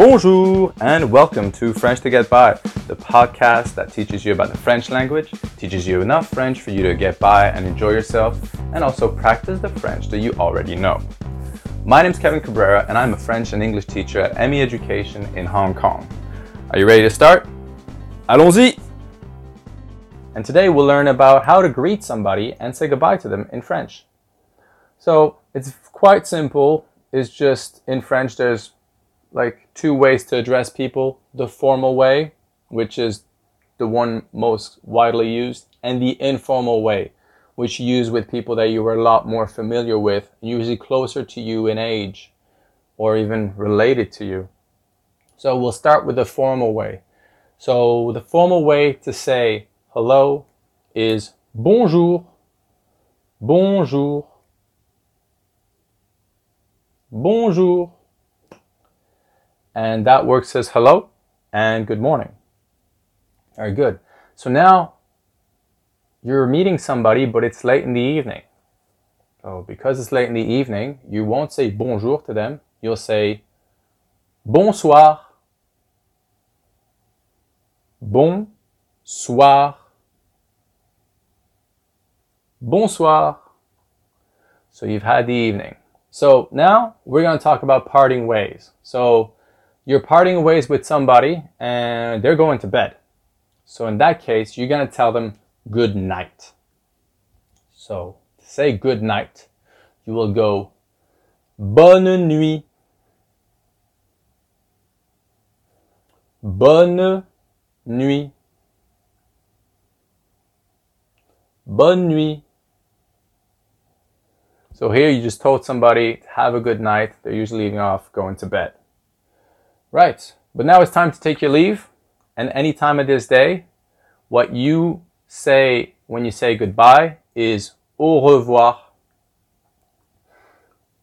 Bonjour and welcome to French to Get By, the podcast that teaches you about the French language, teaches you enough French for you to get by and enjoy yourself, and also practice the French that you already know. My name is Kevin Cabrera and I'm a French and English teacher at ME Education in Hong Kong. Are you ready to start? Allons-y! And today we'll learn about how to greet somebody and say goodbye to them in French. So it's quite simple. It's just in French there's like two ways to address people the formal way, which is the one most widely used, and the informal way, which you use with people that you are a lot more familiar with, usually closer to you in age or even related to you. So we'll start with the formal way. So the formal way to say hello is bonjour, bonjour, bonjour. And that works as hello and good morning. Very good. So now you're meeting somebody, but it's late in the evening. So because it's late in the evening, you won't say bonjour to them. You'll say bonsoir. Bonsoir. Bonsoir. So you've had the evening. So now we're going to talk about parting ways. So you're parting ways with somebody and they're going to bed. So in that case, you're going to tell them good night. So to say good night, you will go bonne nuit. Bonne nuit. Bonne nuit. So here you just told somebody have a good night. They're usually leaving off, going to bed. Right. But now it's time to take your leave. And any time of this day, what you say when you say goodbye is au revoir.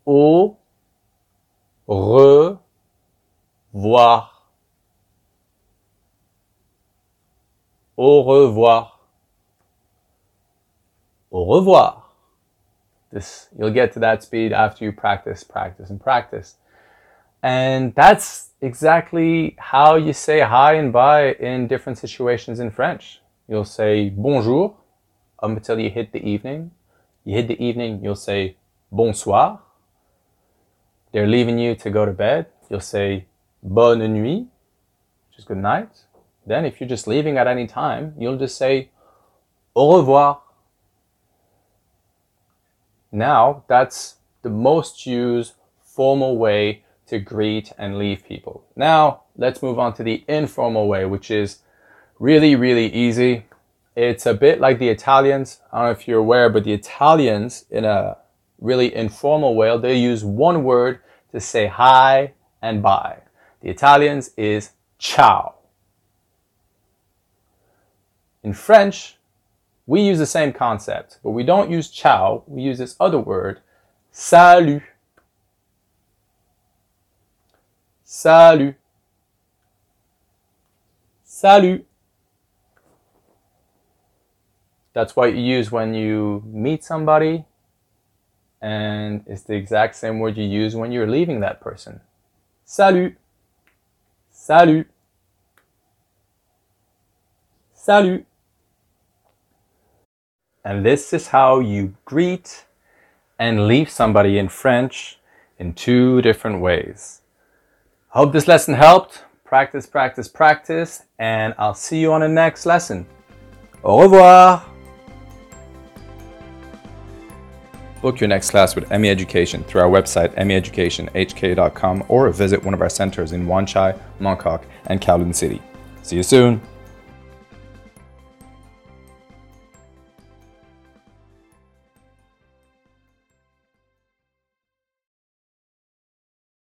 Au revoir. Au revoir. Au revoir. This you'll get to that speed after you practice, practice, and practice. And that's exactly how you say hi and bye in different situations in French. You'll say bonjour up until you hit the evening. You hit the evening, you'll say bonsoir. They're leaving you to go to bed. You'll say bonne nuit, which is good night. Then, if you're just leaving at any time, you'll just say au revoir. Now, that's the most used formal way to greet and leave people. Now, let's move on to the informal way, which is really, really easy. It's a bit like the Italians. I don't know if you're aware, but the Italians, in a really informal way, they use one word to say hi and bye. The Italians is ciao. In French, we use the same concept, but we don't use ciao. We use this other word, salut. Salut. Salut. That's what you use when you meet somebody, and it's the exact same word you use when you're leaving that person. Salut. Salut. Salut. And this is how you greet and leave somebody in French in two different ways. I hope this lesson helped. Practice, practice, practice, and I'll see you on the next lesson. Au revoir! Book your next class with ME Education through our website, meeducationhk.com, or visit one of our centers in Wan Chai, Mong Kok, and Kowloon City. See you soon!